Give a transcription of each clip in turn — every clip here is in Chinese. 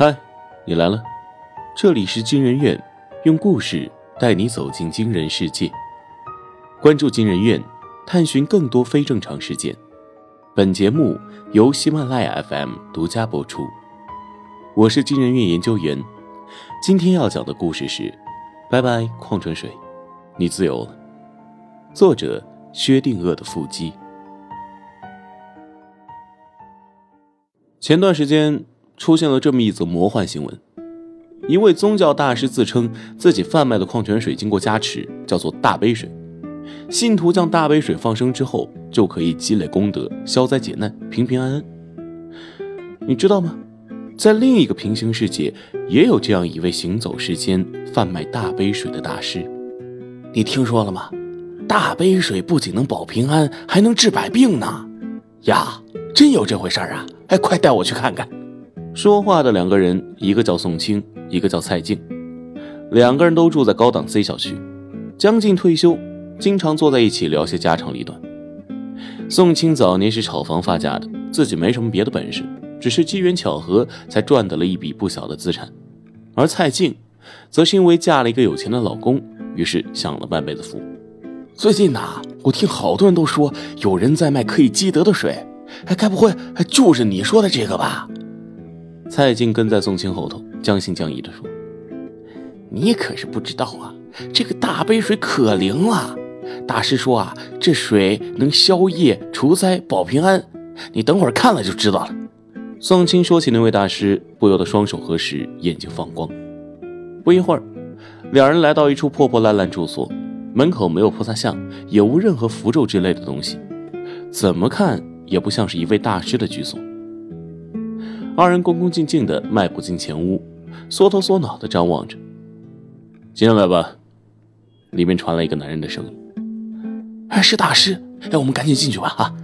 嗨，你来了，这里是惊人院，用故事带你走进惊人世界。关注惊人院，探寻更多非正常事件。本节目由喜马拉雅 FM 独家播出。我是惊人院研究员，今天要讲的故事是：拜拜矿泉水，你自由了。作者薛定谔的腹肌。前段时间。出现了这么一则魔幻新闻：一位宗教大师自称自己贩卖的矿泉水经过加持，叫做大杯水。信徒将大杯水放生之后，就可以积累功德、消灾解难、平平安安。你知道吗？在另一个平行世界，也有这样一位行走世间、贩卖大杯水的大师。你听说了吗？大杯水不仅能保平安，还能治百病呢！呀，真有这回事儿啊！哎，快带我去看看。说话的两个人，一个叫宋清，一个叫蔡静，两个人都住在高档 C 小区，将近退休，经常坐在一起聊些家长里短。宋清早年是炒房发家的，自己没什么别的本事，只是机缘巧合才赚得了一笔不小的资产。而蔡静，则是因为嫁了一个有钱的老公，于是享了半辈子福。最近呐，我听好多人都说有人在卖可以积德的水，哎，该不会就是你说的这个吧？蔡静跟在宋清后头，将信将疑地说：“你可是不知道啊，这个大杯水可灵了。大师说啊，这水能消业除灾保平安。你等会儿看了就知道了。”宋清说起那位大师，不由得双手合十，眼睛放光。不一会儿，两人来到一处破破烂烂住所，门口没有菩萨像，也无任何符咒之类的东西，怎么看也不像是一位大师的居所。二人恭恭敬敬地迈步进前屋，缩头缩脑地张望着。进来吧。里面传来一个男人的声音：“哎，是大师！哎，我们赶紧进去吧！”啊！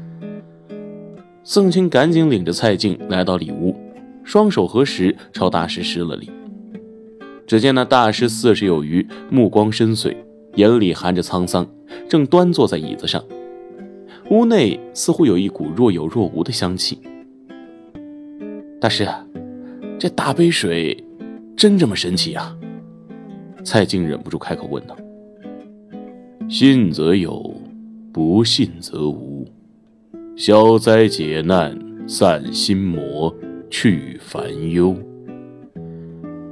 宋清赶紧领着蔡静来到里屋，双手合十朝大师施了礼。只见那大师四十有余，目光深邃，眼里含着沧桑，正端坐在椅子上。屋内似乎有一股若有若无的香气。大师，这大杯水真这么神奇啊？蔡京忍不住开口问道。信则有，不信则无。消灾解难，散心魔，去烦忧。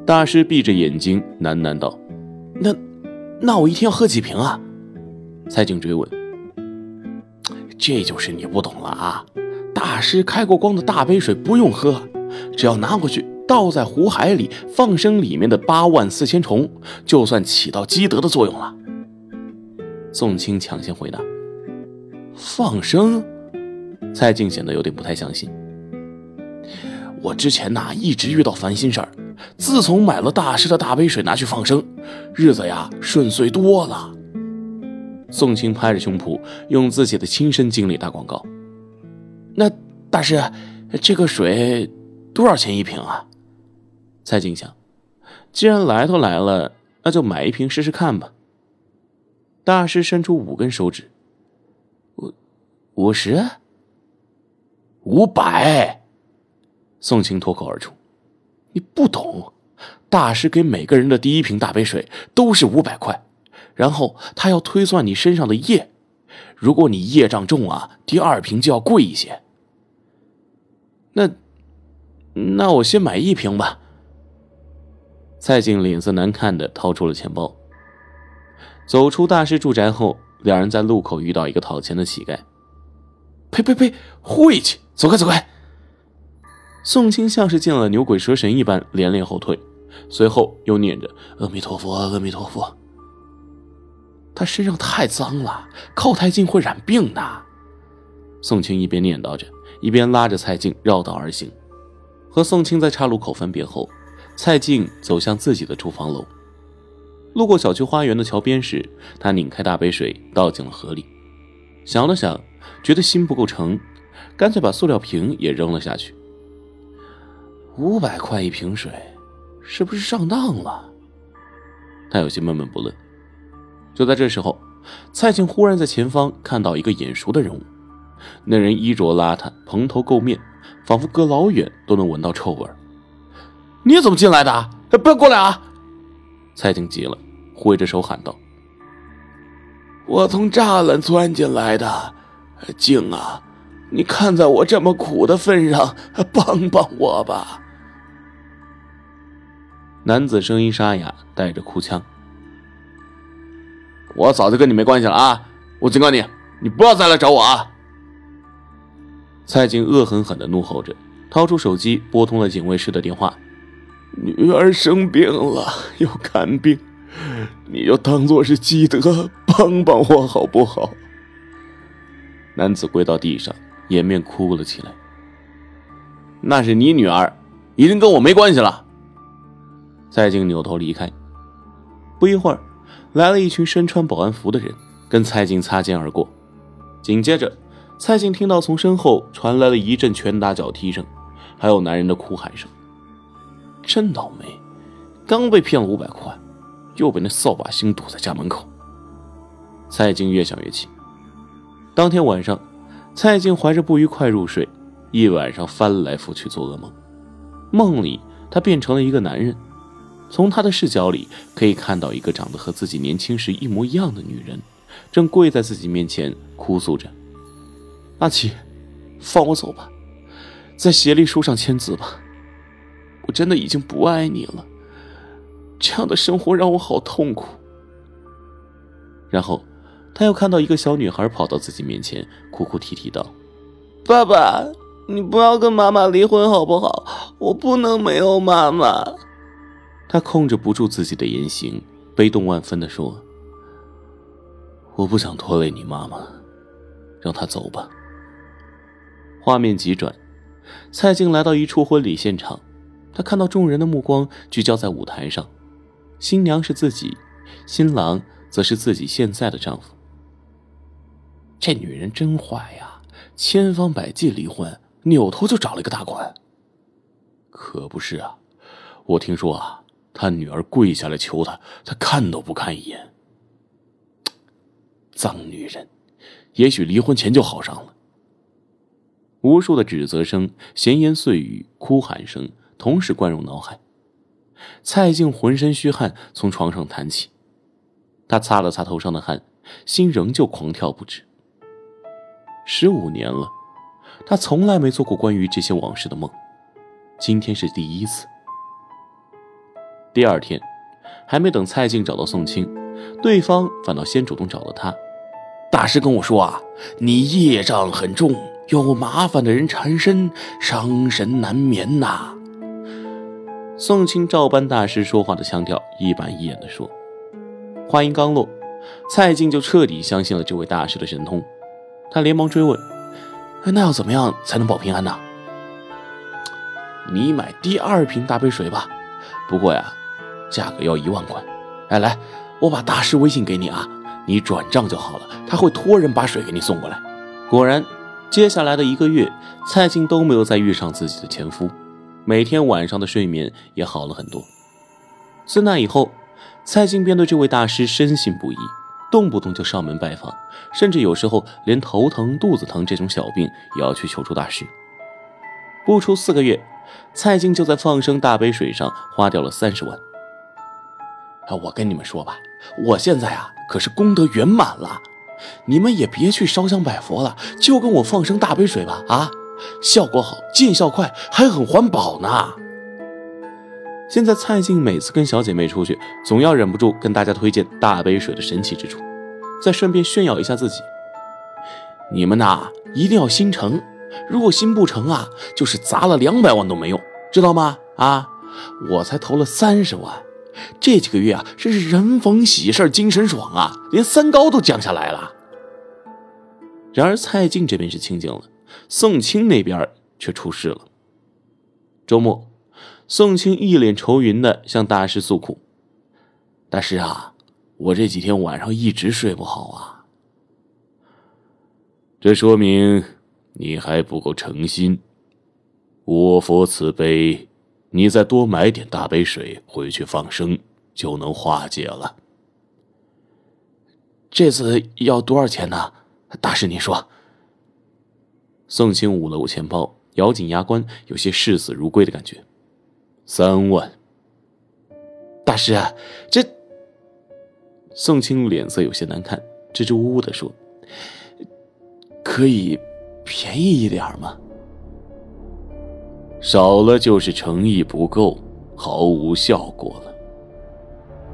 大师闭着眼睛喃喃道：“那，那我一天要喝几瓶啊？”蔡京追问。这就是你不懂了啊！大师开过光的大杯水不用喝。只要拿过去倒在湖海里，放生里面的八万四千虫，就算起到积德的作用了。宋清抢先回答：“放生？”蔡静显得有点不太相信。我之前呐一直遇到烦心事儿，自从买了大师的大杯水拿去放生，日子呀顺遂多了。宋清拍着胸脯，用自己的亲身经历打广告。那大师，这个水……多少钱一瓶啊？蔡静想，既然来都来了，那就买一瓶试试看吧。大师伸出五根手指，五五十，五百。宋清脱口而出：“你不懂，大师给每个人的第一瓶大杯水都是五百块，然后他要推算你身上的业，如果你业障重啊，第二瓶就要贵一些。那。”那我先买一瓶吧。蔡静脸色难看的掏出了钱包。走出大师住宅后，两人在路口遇到一个讨钱的乞丐。呸呸呸！晦气！走开走开！宋清像是见了牛鬼蛇神一般连连后退，随后又念着阿弥陀佛，阿弥陀佛。他身上太脏了，靠太近会染病的。宋清一边念叨着，一边拉着蔡静绕道而行。和宋清在岔路口分别后，蔡静走向自己的住房楼。路过小区花园的桥边时，他拧开大杯水倒进了河里，想了想，觉得心不够诚，干脆把塑料瓶也扔了下去。五百块一瓶水，是不是上当了？他有些闷闷不乐。就在这时候，蔡静忽然在前方看到一个眼熟的人物，那人衣着邋遢，蓬头垢面。仿佛隔老远都能闻到臭味你怎么进来的？不要过来啊！蔡静急了，挥着手喊道：“我从栅栏钻进来的，静啊，你看在我这么苦的份上，帮帮我吧。”男子声音沙哑，带着哭腔：“我早就跟你没关系了啊！我警告你，你不要再来找我啊！”蔡静恶狠狠的怒吼着，掏出手机拨通了警卫室的电话。女儿生病了，要看病，你就当做是积德，帮帮我好不好？男子跪到地上，掩面哭了起来。那是你女儿，已经跟我没关系了。蔡静扭头离开。不一会儿，来了一群身穿保安服的人，跟蔡静擦肩而过。紧接着，蔡静听到从身后传来了一阵拳打脚踢声，还有男人的哭喊声。真倒霉，刚被骗了五百块，又被那扫把星堵在家门口。蔡静越想越气。当天晚上，蔡静怀着不愉快入睡，一晚上翻来覆去做噩梦。梦里，她变成了一个男人，从他的视角里可以看到一个长得和自己年轻时一模一样的女人，正跪在自己面前哭诉着：“阿奇，放我走吧，在协议书上签字吧。”我真的已经不爱你了，这样的生活让我好痛苦。然后，他又看到一个小女孩跑到自己面前，哭哭啼啼道：“爸爸，你不要跟妈妈离婚好不好？我不能没有妈妈。”他控制不住自己的言行，悲痛万分的说：“我不想拖累你妈妈，让她走吧。”画面急转，蔡静来到一处婚礼现场。他看到众人的目光聚焦在舞台上，新娘是自己，新郎则是自己现在的丈夫。这女人真坏呀，千方百计离婚，扭头就找了一个大官。可不是啊，我听说啊，他女儿跪下来求他，他看都不看一眼。脏女人，也许离婚前就好上了。无数的指责声、闲言碎语、哭喊声。同时灌入脑海，蔡静浑身虚汗，从床上弹起。他擦了擦头上的汗，心仍旧狂跳不止。十五年了，他从来没做过关于这些往事的梦，今天是第一次。第二天，还没等蔡静找到宋清，对方反倒先主动找了他。大师跟我说啊，你业障很重，有麻烦的人缠身，伤神难眠呐。宋清照搬大师说话的腔调，一板一眼地说：“话音刚落，蔡静就彻底相信了这位大师的神通。他连忙追问：‘那要怎么样才能保平安呢？’你买第二瓶大杯水吧，不过呀，价格要一万块。哎，来，我把大师微信给你啊，你转账就好了，他会托人把水给你送过来。”果然，接下来的一个月，蔡静都没有再遇上自己的前夫。每天晚上的睡眠也好了很多。自那以后，蔡静便对这位大师深信不疑，动不动就上门拜访，甚至有时候连头疼、肚子疼这种小病也要去求助大师。不出四个月，蔡静就在放生大杯水上花掉了三十万。啊，我跟你们说吧，我现在啊可是功德圆满了，你们也别去烧香拜佛了，就跟我放生大杯水吧，啊！效果好，见效快，还很环保呢。现在蔡静每次跟小姐妹出去，总要忍不住跟大家推荐大杯水的神奇之处，再顺便炫耀一下自己。你们呐，一定要心诚，如果心不诚啊，就是砸了两百万都没用，知道吗？啊，我才投了三十万，这几个月啊，真是人逢喜事精神爽啊，连三高都降下来了。然而蔡静这边是清静了。宋清那边却出事了。周末，宋清一脸愁云的向大师诉苦：“大师啊，我这几天晚上一直睡不好啊。这说明你还不够诚心。我佛慈悲，你再多买点大杯水回去放生，就能化解了。这次要多少钱呢？大师，你说。”宋清捂了捂钱包，咬紧牙关，有些视死如归的感觉。三万。大师，这……宋清脸色有些难看，支支吾吾的说：“可以便宜一点吗？”少了就是诚意不够，毫无效果了。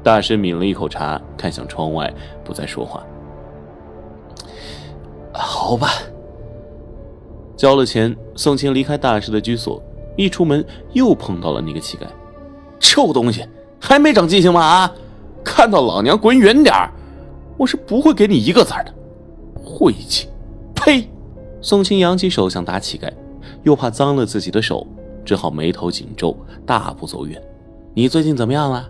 大师抿了一口茶，看向窗外，不再说话。好吧。交了钱，宋清离开大师的居所，一出门又碰到了那个乞丐。臭东西，还没长记性吗？啊！看到老娘滚远点我是不会给你一个字的。晦气！呸！宋清扬起手想打乞丐，又怕脏了自己的手，只好眉头紧皱，大步走远。你最近怎么样了？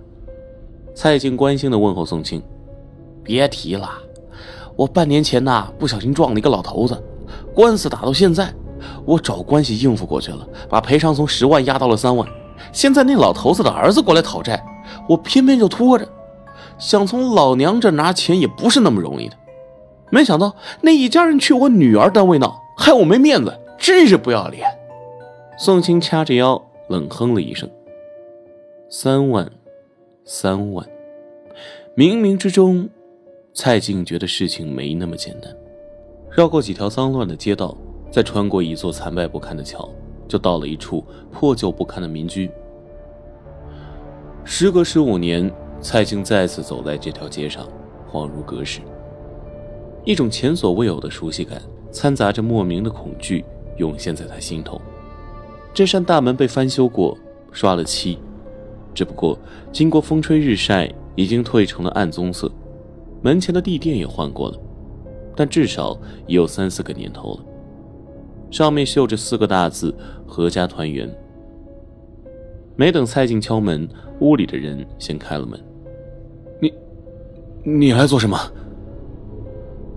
蔡静关心的问候宋清：“别提了，我半年前呐，不小心撞了一个老头子，官司打到现在，我找关系应付过去了，把赔偿从十万压到了三万。现在那老头子的儿子过来讨债，我偏偏就拖着，想从老娘这拿钱也不是那么容易的。没想到那一家人去我女儿单位闹，害我没面子，真是不要脸。”宋清掐着腰，冷哼了一声：“三万。”三万，冥冥之中，蔡静觉得事情没那么简单。绕过几条脏乱的街道，再穿过一座残败不堪的桥，就到了一处破旧不堪的民居。时隔十五年，蔡静再次走在这条街上，恍如隔世。一种前所未有的熟悉感，掺杂着莫名的恐惧，涌现在他心头。这扇大门被翻修过，刷了漆。只不过，经过风吹日晒，已经褪成了暗棕色。门前的地垫也换过了，但至少也有三四个年头了。上面绣着四个大字：“合家团圆。”没等蔡静敲门，屋里的人先开了门。“你，你来做什么？”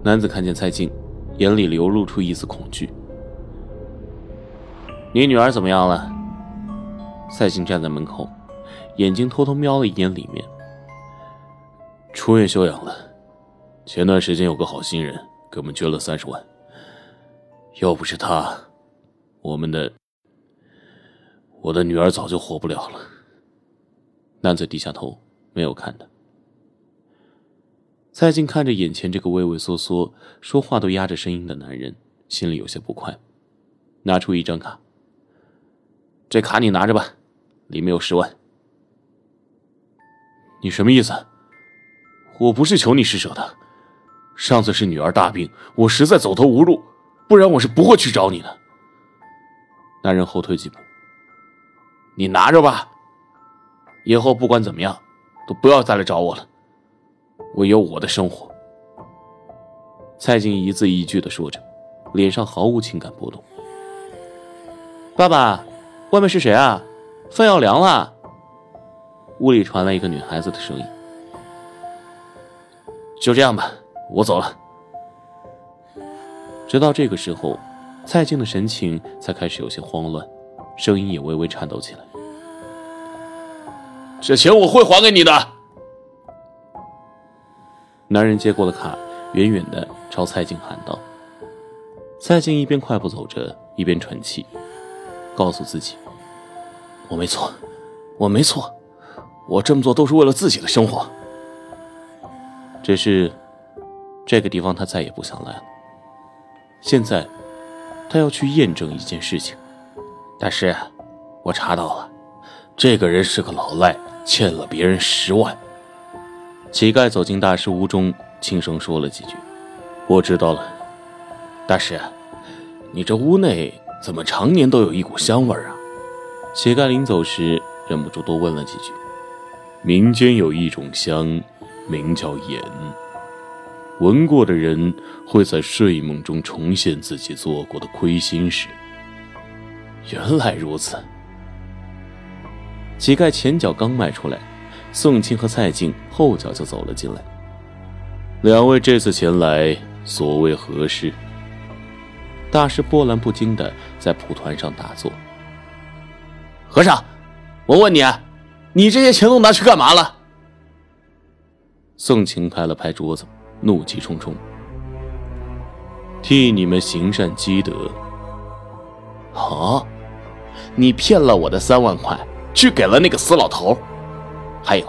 男子看见蔡静，眼里流露出一丝恐惧。“你女儿怎么样了？”蔡静站在门口。眼睛偷偷瞄了一眼里面，出院休养了。前段时间有个好心人给我们捐了三十万，要不是他，我们的我的女儿早就活不了了。男子低下头，没有看他。蔡静看着眼前这个畏畏缩缩、说话都压着声音的男人，心里有些不快，拿出一张卡：“这卡你拿着吧，里面有十万。”你什么意思？我不是求你施舍的，上次是女儿大病，我实在走投无路，不然我是不会去找你的。男人后退几步，你拿着吧，以后不管怎么样，都不要再来找我了，我有我的生活。蔡静一字一句的说着，脸上毫无情感波动。爸爸，外面是谁啊？饭要凉了。屋里传来一个女孩子的声音：“就这样吧，我走了。”直到这个时候，蔡静的神情才开始有些慌乱，声音也微微颤抖起来。“这钱我会还给你的。”男人接过了卡，远远的朝蔡静喊道。蔡静一边快步走着，一边喘气，告诉自己：“我没错，我没错。”我这么做都是为了自己的生活，只是这个地方他再也不想来了。现在，他要去验证一件事情。大师，我查到了，这个人是个老赖，欠了别人十万。乞丐走进大师屋中，轻声说了几句：“我知道了。”大师，你这屋内怎么常年都有一股香味儿啊？乞丐临走时忍不住多问了几句。民间有一种香，名叫盐。闻过的人会在睡梦中重现自己做过的亏心事。原来如此。乞丐前脚刚迈出来，宋清和蔡静后脚就走了进来。两位这次前来，所谓何事？大师波澜不惊的在蒲团上打坐。和尚，我问你。你这些钱都拿去干嘛了？宋晴拍了拍桌子，怒气冲冲：“替你们行善积德。”啊，你骗了我的三万块，去给了那个死老头。还有，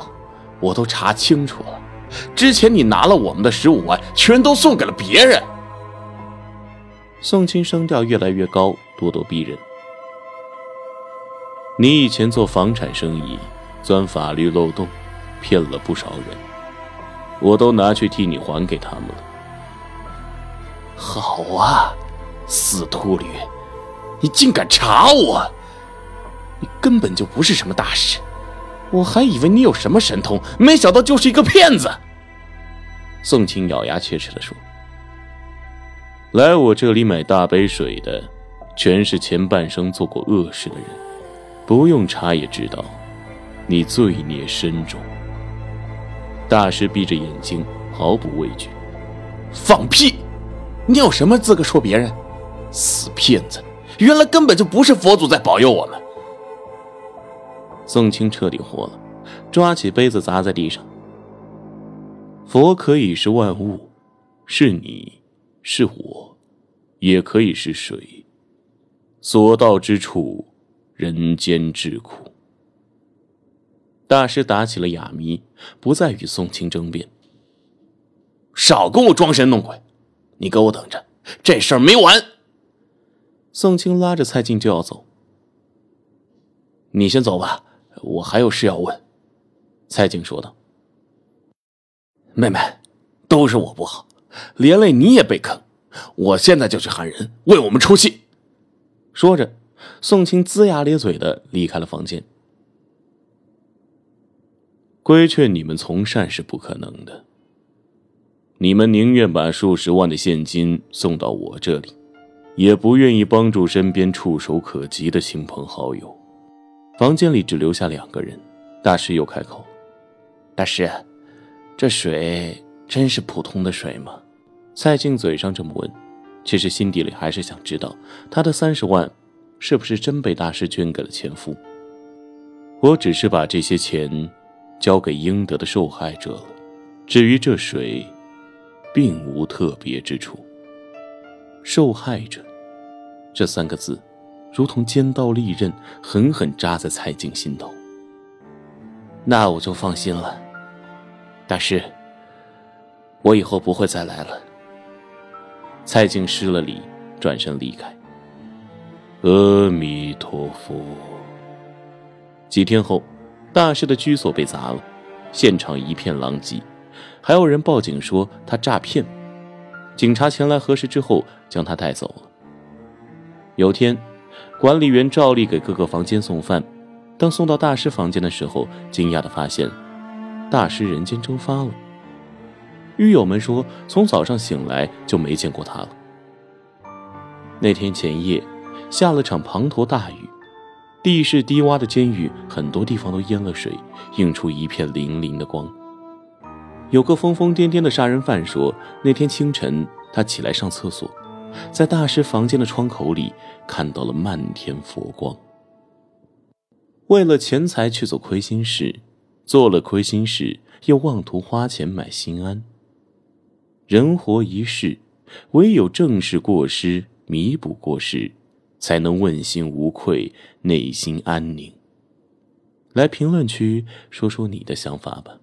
我都查清楚了，之前你拿了我们的十五万，全都送给了别人。宋清声调越来越高，咄咄逼人。你以前做房产生意，钻法律漏洞，骗了不少人，我都拿去替你还给他们了。好啊，死秃驴，你竟敢查我！你根本就不是什么大师，我还以为你有什么神通，没想到就是一个骗子。宋清咬牙切齿地说：“来我这里买大杯水的，全是前半生做过恶事的人，不用查也知道，你罪孽深重。”大师闭着眼睛，毫不畏惧：“放屁！”你有什么资格说别人？死骗子！原来根本就不是佛祖在保佑我们。宋清彻底火了，抓起杯子砸在地上。佛可以是万物，是你，是我，也可以是水。所到之处，人间至苦。大师打起了哑谜，不再与宋清争辩。少跟我装神弄鬼！你给我等着，这事儿没完！宋清拉着蔡静就要走。你先走吧，我还有事要问。蔡静说道：“妹妹，都是我不好，连累你也被坑。我现在就去喊人为我们出气。”说着，宋清龇牙咧嘴的离开了房间。规劝你们从善是不可能的。你们宁愿把数十万的现金送到我这里，也不愿意帮助身边触手可及的亲朋好友。房间里只留下两个人，大师又开口：“大师，这水真是普通的水吗？”蔡静嘴上这么问，其实心底里还是想知道，他的三十万是不是真被大师捐给了前夫。我只是把这些钱交给应得的受害者了，至于这水……并无特别之处。受害者这三个字，如同尖刀利刃，狠狠扎在蔡静心头。那我就放心了，大师，我以后不会再来了。蔡静施了礼，转身离开。阿弥陀佛。几天后，大师的居所被砸了，现场一片狼藉。还有人报警说他诈骗，警察前来核实之后将他带走了。有天，管理员照例给各个房间送饭，当送到大师房间的时候，惊讶的发现，大师人间蒸发了。狱友们说，从早上醒来就没见过他了。那天前夜，下了场滂沱大雨，地势低洼的监狱很多地方都淹了水，映出一片粼粼的光。有个疯疯癫癫的杀人犯说，那天清晨他起来上厕所，在大师房间的窗口里看到了漫天佛光。为了钱财去做亏心事，做了亏心事又妄图花钱买心安。人活一世，唯有正视过失，弥补过失，才能问心无愧，内心安宁。来评论区说说你的想法吧。